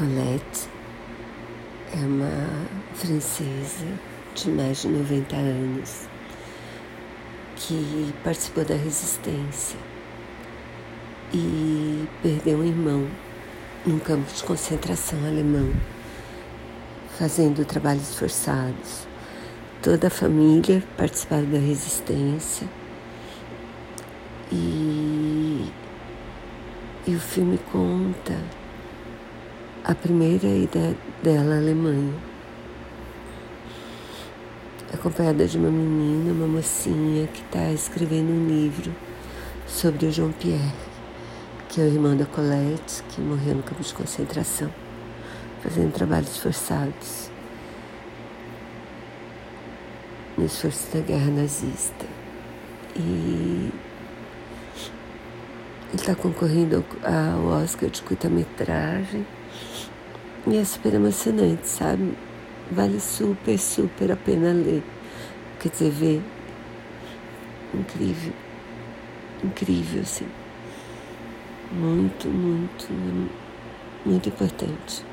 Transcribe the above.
Colette é uma francesa de mais de 90 anos que participou da resistência e perdeu um irmão num campo de concentração alemão, fazendo trabalhos forçados. Toda a família participava da resistência e, e o filme conta a primeira ida dela à Alemanha, acompanhada de uma menina, uma mocinha que está escrevendo um livro sobre o João Pierre, que é o irmão da Colette, que morreu no campo de concentração, fazendo trabalhos forçados no esforço da guerra nazista. E ele está concorrendo ao Oscar de curta-metragem. E é super emocionante, sabe? Vale super, super a pena ler. Quer dizer, ver. Incrível. Incrível, assim. Muito, muito, muito importante.